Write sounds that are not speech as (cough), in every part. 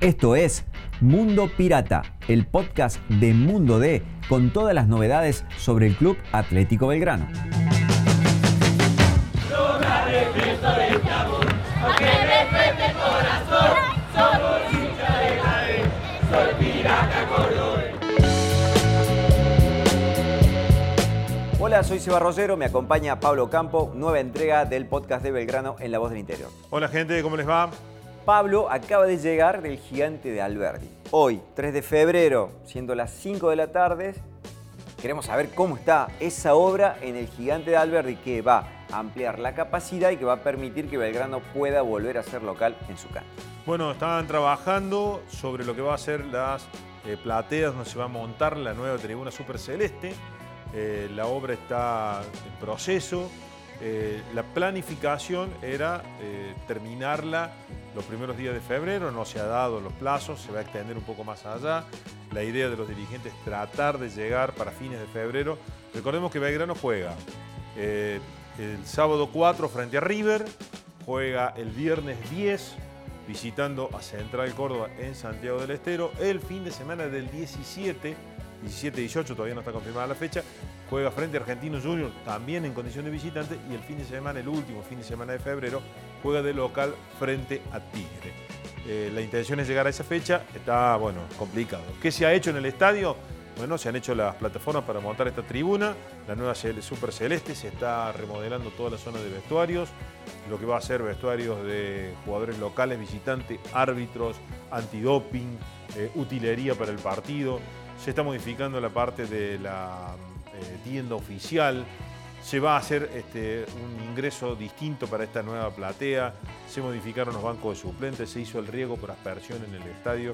Esto es Mundo Pirata, el podcast de Mundo D con todas las novedades sobre el Club Atlético Belgrano. Hola, soy Seba Rosero, me acompaña Pablo Campo, nueva entrega del podcast de Belgrano en La Voz del Interior. Hola gente, ¿cómo les va? Pablo acaba de llegar del gigante de Alberdi. Hoy, 3 de febrero, siendo las 5 de la tarde, queremos saber cómo está esa obra en el gigante de Alberdi que va a ampliar la capacidad y que va a permitir que Belgrano pueda volver a ser local en su cancha. Bueno, estaban trabajando sobre lo que va a ser las eh, plateas donde se va a montar la nueva tribuna super celeste. Eh, la obra está en proceso. Eh, la planificación era eh, terminarla los primeros días de febrero, no se ha dado los plazos, se va a extender un poco más allá. La idea de los dirigentes es tratar de llegar para fines de febrero. Recordemos que Belgrano juega el sábado 4 frente a River, juega el viernes 10 visitando a Central Córdoba en Santiago del Estero, el fin de semana del 17 17-18, todavía no está confirmada la fecha, juega frente a Argentino Junior, también en condición de visitante, y el fin de semana, el último fin de semana de febrero, juega de local frente a Tigre. Eh, la intención es llegar a esa fecha, está, bueno, complicado. ¿Qué se ha hecho en el estadio? Bueno, se han hecho las plataformas para montar esta tribuna, la nueva Super Celeste, se está remodelando toda la zona de vestuarios, lo que va a ser vestuarios de jugadores locales, visitantes, árbitros, antidoping, eh, utilería para el partido, se está modificando la parte de la tienda oficial, se va a hacer este, un ingreso distinto para esta nueva platea, se modificaron los bancos de suplentes, se hizo el riego por aspersión en el estadio,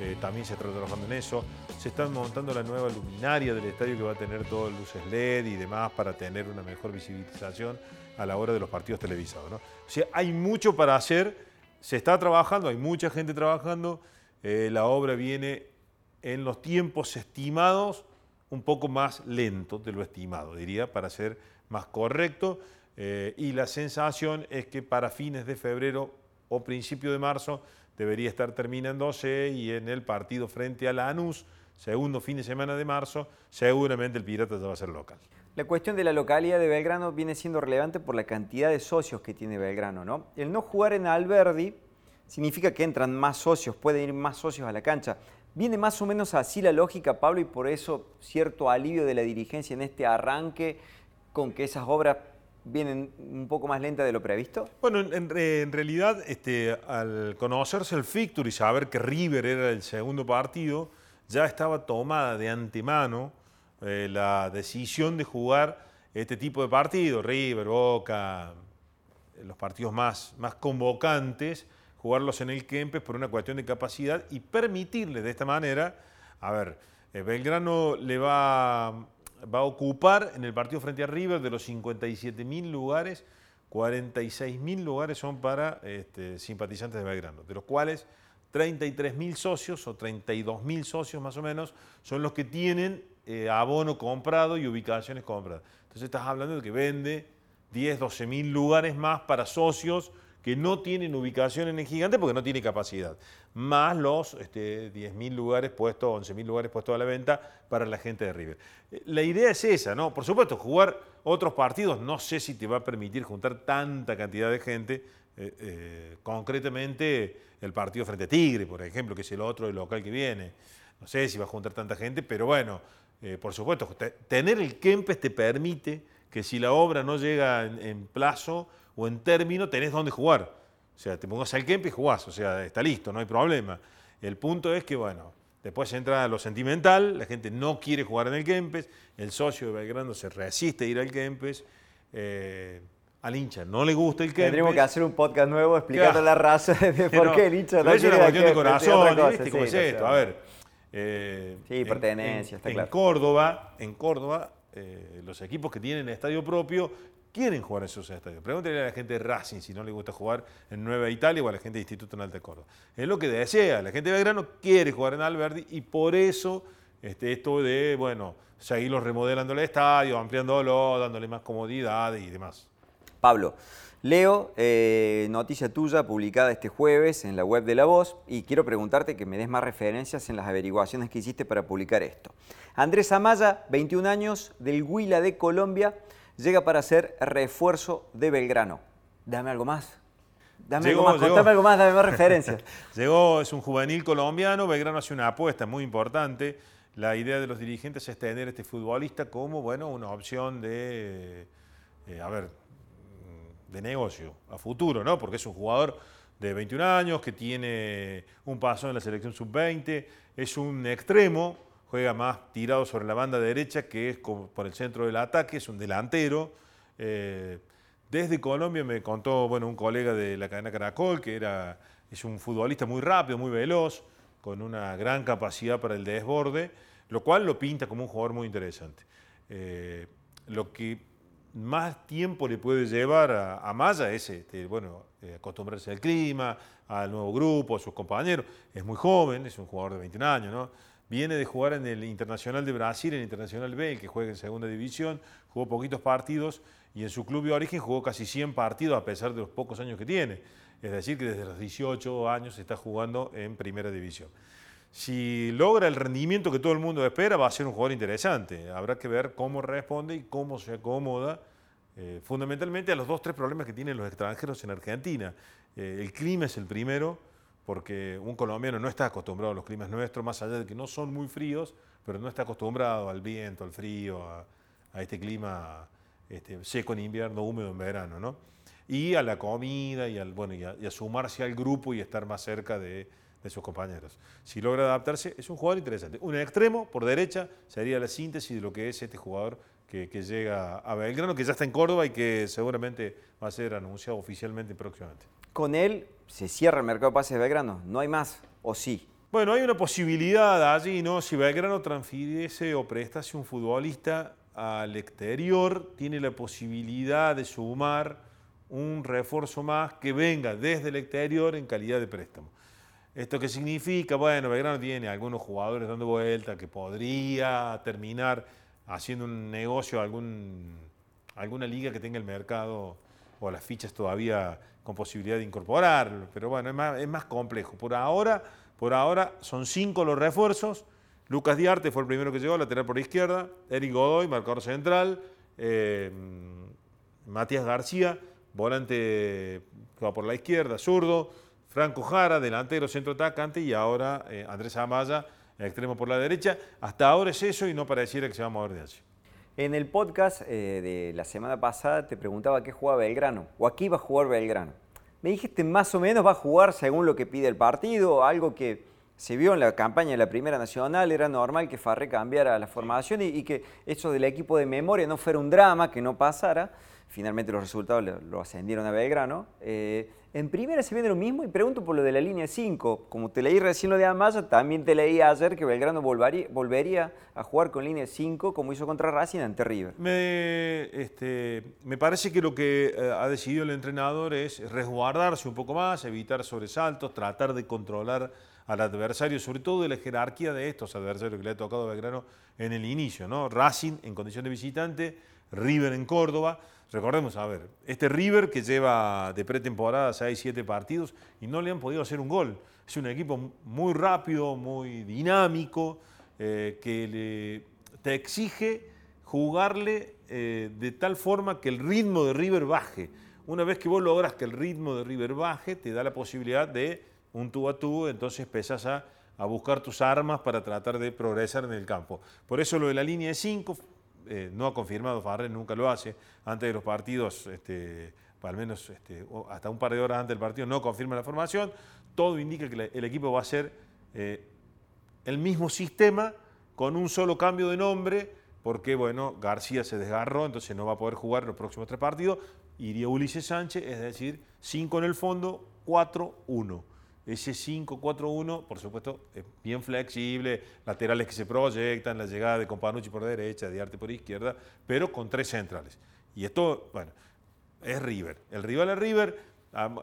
eh, también se está trabajando en eso, se está montando la nueva luminaria del estadio que va a tener todas luces LED y demás para tener una mejor visibilización a la hora de los partidos televisados. O sea, hay mucho para hacer, se está trabajando, hay mucha gente trabajando, eh, la obra viene en los tiempos estimados un poco más lento de lo estimado, diría, para ser más correcto. Eh, y la sensación es que para fines de febrero o principio de marzo debería estar terminándose y en el partido frente a Lanús, segundo fin de semana de marzo, seguramente el Pirata ya va a ser local. La cuestión de la localidad de Belgrano viene siendo relevante por la cantidad de socios que tiene Belgrano, ¿no? El no jugar en Alberdi significa que entran más socios, pueden ir más socios a la cancha. Viene más o menos así la lógica, Pablo, y por eso cierto alivio de la dirigencia en este arranque con que esas obras vienen un poco más lentas de lo previsto? Bueno, en, realidad, este, al conocerse el fixture y saber que River era el segundo partido, ya estaba tomada de antemano eh, la decisión de jugar este tipo de partidos, River, Boca, los partidos más, más convocantes, jugarlos en el Kempes por una cuestión de capacidad y permitirle de esta manera, a ver, eh, Belgrano le va, va a ocupar en el partido frente a River de los 57 mil lugares, 46 mil lugares son para este, simpatizantes de Belgrano, de los cuales 33 mil socios o 32 mil socios más o menos son los que tienen eh, abono comprado y ubicaciones compradas. Entonces estás hablando de que vende 10, 12 mil lugares más para socios que no tienen ubicación en el gigante porque no tiene capacidad, más los este, 10.000 lugares puestos, 11.000 lugares puestos a la venta para la gente de River. Eh, la idea es esa, ¿no? Por supuesto, jugar otros partidos no sé si te va a permitir juntar tanta cantidad de gente, eh, eh, concretamente el partido frente a Tigre, por ejemplo, que es el otro del local que viene. No sé si va a juntar tanta gente, pero bueno, por supuesto, tener el Kempes te permite que si la obra no llega en plazo, o en término tenés dónde jugar. O sea, te pongas al Kempe y jugás, o sea, está listo, no hay problema. El punto es que, bueno, después entra lo sentimental, la gente no quiere jugar en el Kempes, el socio de Belgrano se resiste a ir al Kempes. Eh, al hincha no le gusta el Kempes. Tendríamos que hacer un podcast nuevo explicando la razón de por qué el hincha no quiere Es una cuestión de corazón, ¿viste cómo es esto? A ver. Eh, sí, pertenencia, está claro. En Córdoba, en Córdoba eh, los equipos que tienen estadio propio quieren jugar en esos estadios. Pregúntale a la gente de Racing si no le gusta jugar en Nueva Italia o a la gente de Instituto Nacional de Córdoba. Es lo que desea. La gente de Belgrano quiere jugar en Alberdi y por eso este, esto de, bueno, seguirlo remodelando el estadio, ampliándolo, dándole más comodidad y demás. Pablo, Leo, eh, noticia tuya publicada este jueves en la web de La Voz y quiero preguntarte que me des más referencias en las averiguaciones que hiciste para publicar esto. Andrés Amaya, 21 años, del Huila de Colombia, llega para ser refuerzo de Belgrano. Dame algo más. Dame algo más, contame algo más, dame más referencias. (laughs) llegó, es un juvenil colombiano, Belgrano hace una apuesta muy importante. La idea de los dirigentes es tener a este futbolista como, bueno, una opción de, eh, a ver, de negocio a futuro, ¿no? Porque es un jugador de 21 años que tiene un paso en la selección sub-20, es un extremo, juega más tirado sobre la banda derecha que es por el centro del ataque, es un delantero. Eh, desde Colombia me contó bueno, un colega de la cadena Caracol que era, es un futbolista muy rápido, muy veloz, con una gran capacidad para el desborde, lo cual lo pinta como un jugador muy interesante. Eh, lo que más tiempo le puede llevar a, Maya es este, bueno, eh, acostumbrarse al clima, al nuevo grupo, a sus compañeros. Es muy joven, es un jugador de 21 años, ¿no? Viene de jugar en el Internacional de Brasil, en el Internacional B, que juega en segunda división, jugó poquitos partidos y en su club de origen jugó casi 100 partidos a pesar de los pocos años que tiene. Es decir, que desde los 18 años está jugando en primera división. Si logra el rendimiento que todo el mundo espera, va a ser un jugador interesante. Habrá que ver cómo responde y cómo se acomoda eh, fundamentalmente a los dos, tres problemas que tienen los extranjeros en Argentina. Eh, el clima es el primero, porque un colombiano no está acostumbrado a los climas nuestros, más allá de que no son muy fríos, pero no está acostumbrado al viento, al frío, a, este clima este, seco en invierno, húmedo en verano. ¿no? Y a la comida y, al, a sumarse al grupo y estar más cerca de de sus compañeros. Si logra adaptarse, es un jugador interesante. Un extremo por derecha sería la síntesis de lo que es este jugador que, llega a Belgrano, que ya está en Córdoba y que seguramente va a ser anunciado oficialmente próximamente. Con él se cierra el mercado de pases de Belgrano, ¿no hay más o sí? Bueno, hay una posibilidad allí, ¿no? Si Belgrano transfiriese o prestase un futbolista al exterior, tiene la posibilidad de sumar un refuerzo más que venga desde el exterior en calidad de préstamo. ¿Esto qué significa? Bueno, Belgrano tiene algunos jugadores dando vuelta que podría terminar haciendo un negocio, alguna liga que tenga el mercado o las fichas todavía con posibilidad de incorporar, pero bueno, es más, complejo. Por ahora, por ahora son cinco los refuerzos. Lucas Diarte fue el primero que llegó, lateral por izquierda. Eric Godoy, marcador central. Eh, Matías García, volante que va por la izquierda, zurdo. Franco Jara, delantero, centro atacante, y ahora eh, Andrés Amaya, extremo por la derecha. Hasta ahora es eso y no pareciera que se va a mover de allí. En el podcast eh, de la semana pasada te preguntaba qué jugaba Belgrano, o aquí va a jugar Belgrano. Me dijiste más o menos va a jugar según lo que pide el partido, algo que se vio en la campaña de la Primera Nacional, era normal que Farré cambiara la formación y, que eso del equipo de memoria no fuera un drama, que no pasara. Finalmente los resultados lo, ascendieron a Belgrano. Eh, en primera se viene lo mismo y pregunto por lo de la línea 5. Como te leí recién lo de Amaya, también te leí ayer que Belgrano volvería, a jugar con línea 5 como hizo contra Racing ante River. Me, este, parece que lo que eh, ha decidido el entrenador es resguardarse un poco más, evitar sobresaltos, tratar de controlar al adversario, sobre todo de la jerarquía de estos adversarios que le ha tocado a Belgrano en el inicio. ¿no? Racing en condición de visitante, River en Córdoba. Recordemos, a ver, este River que lleva de pretemporada 6, 7 partidos y no le han podido hacer un gol. Es un equipo muy rápido, muy dinámico, eh, que te exige jugarle eh, de tal forma que el ritmo de River baje. Una vez que vos logras que el ritmo de River baje, te da la posibilidad de un tú a tú, entonces empezás a, a buscar tus armas para tratar de progresar en el campo. Por eso lo de la línea de 5 eh, no ha confirmado, Farrell nunca lo hace, antes de los partidos, este, al menos este, hasta un par de horas antes del partido, no confirma la formación. Todo indica que el equipo va a ser eh, el mismo sistema con un solo cambio de nombre, porque bueno, García se desgarró, entonces no va a poder jugar los próximos tres partidos. Iría Ulises Sánchez, es decir, 5 en el fondo, 4-1. Ese 5-4-1, por supuesto, es bien flexible, laterales que se proyectan, la llegada de Companucci por derecha, de Arte por izquierda, pero con tres centrales. Y esto, bueno, es River. El rival es River.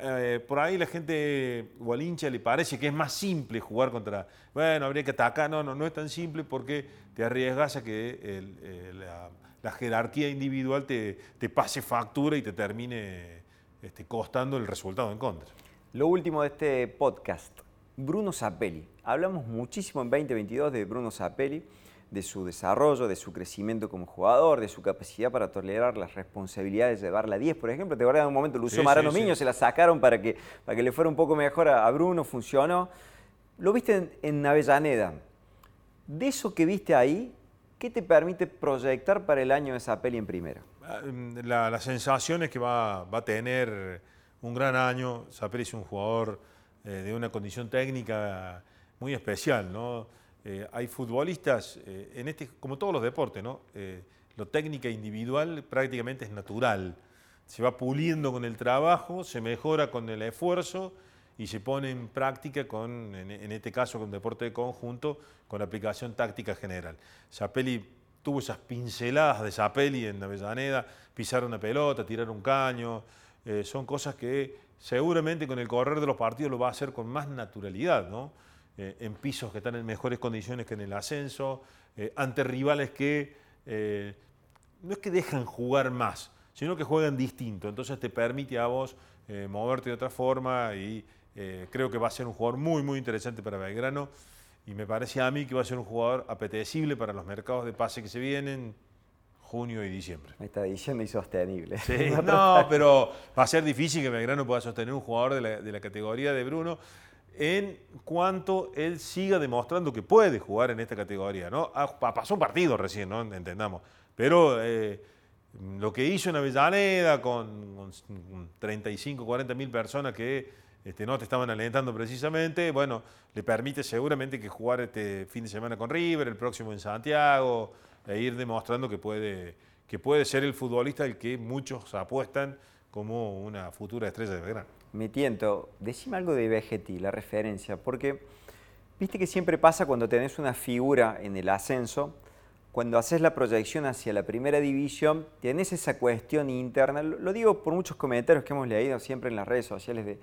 Eh, por ahí la gente o al hincha le parece que es más simple jugar contra. Bueno, habría que atacar. No, no, no es tan simple porque te arriesgas a que la, jerarquía individual te, te, pase factura y te termine este, costando el resultado en contra. Lo último de este podcast, Bruno Zapelli. Hablamos muchísimo en 2022 de Bruno Zapelli, de su desarrollo, de su crecimiento como jugador, de su capacidad para tolerar las responsabilidades de llevar la 10, por ejemplo. Te acuerdas en un momento lo usó Marano Miño, se la sacaron para que, para que le fuera un poco mejor a, Bruno, funcionó. Lo viste en, en Avellaneda. De eso que viste ahí, ¿qué te permite proyectar para el año de Zapelli en primera? Ah, mm, la, sensación es que va, va, a tener un gran año. Zapelli es un jugador eh, de una condición técnica muy especial. Eh, hay futbolistas, eh, en este, como todos los deportes, ¿no? lo técnica individual prácticamente es natural. Se va puliendo con el trabajo, se mejora con el esfuerzo y se pone en práctica con, en, este caso, con deporte de conjunto, con aplicación táctica general. Zapelli tuvo esas pinceladas de Zapelli en Avellaneda, pisar una pelota, tirar un caño, eh, son cosas que seguramente con el correr de los partidos lo va a hacer con más naturalidad, ¿no? Eh, en pisos que están en mejores condiciones que en el ascenso, eh, ante rivales que no es que dejan jugar más, sino que juegan distinto, entonces te permite a vos moverte de otra forma y eh, creo que va a ser un jugador muy, muy interesante para Belgrano. Y me parece a mí que va a ser un jugador apetecible para los mercados de pase que se vienen junio y diciembre. Me está diciendo insostenible. Sí, (laughs) no, pero va a ser difícil que Belgrano pueda sostener un jugador de la, categoría de Bruno en cuanto él siga demostrando que puede jugar en esta categoría. ¿no? Ah, pasó un partido recién, ¿no? entendamos. Pero eh, lo que hizo en Avellaneda con, con 35, 40 mil personas que este, no te estaban alentando precisamente, bueno, le permite seguramente que jugar este fin de semana con River, el próximo en Santiago, e ir demostrando que puede, que puede ser el futbolista el que muchos apuestan como una futura estrella de Belgrano. Me tiento, decime algo de Vegetti, la referencia, porque viste que siempre pasa cuando tenés una figura en el ascenso, cuando haces la proyección hacia la primera división, tenés esa cuestión interna, lo digo por muchos comentarios que hemos leído siempre en las redes sociales de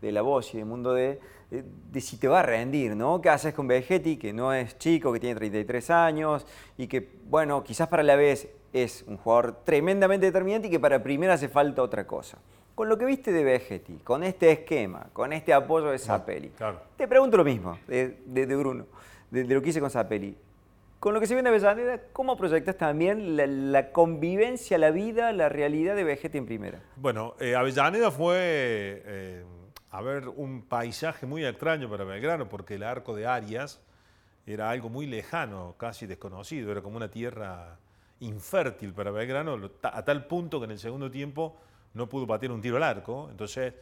de la voz y del mundo de, de, si te va a rendir, ¿no? ¿Qué haces con Vegetti, que no es chico, que tiene 33 años y que, bueno, quizás para la vez es un jugador tremendamente determinante y que para primera hace falta otra cosa? Con lo que viste de Vegetti, con este esquema, con este apoyo de Zapelli, te pregunto lo mismo de, de Bruno, de, lo que hice con Zapelli. Con lo que se ve en Avellaneda, ¿cómo proyectas también la, convivencia, la vida, la realidad de Vegetti en primera? Bueno, eh, Avellaneda fue... Eh, a ver un paisaje muy extraño para Belgrano, porque el arco de Arias era algo muy lejano, casi desconocido, era como una tierra infértil para Belgrano, a tal punto que en el segundo tiempo no pudo patear un tiro al arco. Entonces,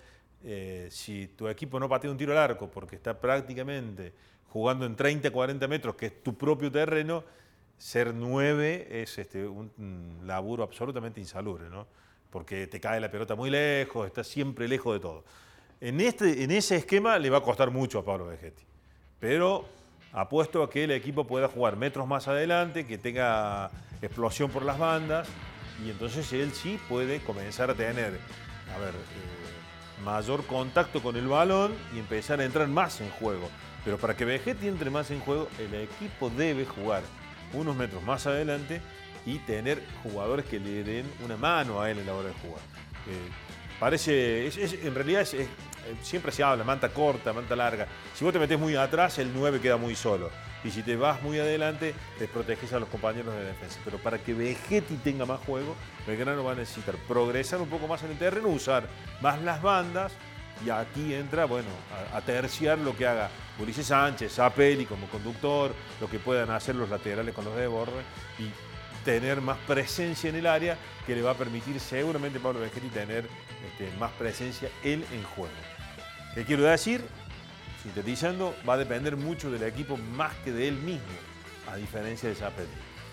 eh, si tu equipo no patea un tiro al arco porque está prácticamente jugando en 30, 40 metros, que es tu propio terreno, ser nueve es este, un, laburo absolutamente insalubre, ¿no? porque te cae la pelota muy lejos, estás siempre lejos de todo. En, este, en ese esquema le va a costar mucho a Pablo Vegetti, pero apuesto a que el equipo pueda jugar metros más adelante, que tenga explosión por las bandas, y entonces él sí puede comenzar a tener, a ver, eh, mayor contacto con el balón y empezar a entrar más en juego. Pero para que Vegetti entre más en juego, el equipo debe jugar unos metros más adelante y tener jugadores que le den una mano a él en la hora de jugar. Eh, Parece, en realidad es, siempre se habla, manta corta, manta larga. Si vos te metes muy atrás, el 9 queda muy solo. Y si te vas muy adelante, te proteges a los compañeros de defensa. Pero para que Vegetti tenga más juego, Belgrano va a necesitar progresar un poco más en el terreno, usar más las bandas. Y aquí entra, bueno, a, terciar lo que haga Ulises Sánchez, Zapelli como conductor, lo que puedan hacer los laterales con los de borde. Y tener más presencia en el área que le va a permitir seguramente Pablo Vegetti tener este, más presencia él en juego. ¿Qué quiero decir? Sintetizando, va a depender mucho del equipo más que de él mismo, a diferencia de Zapelli.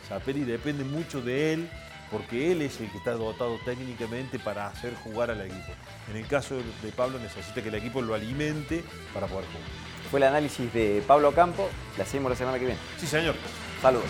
Zapelli depende mucho de él porque él es el que está dotado técnicamente para hacer jugar al equipo. En el caso de Pablo necesita que el equipo lo alimente para poder jugar. Fue el análisis de Pablo Campo, la hacemos la semana que viene. Sí, señor. Saludos.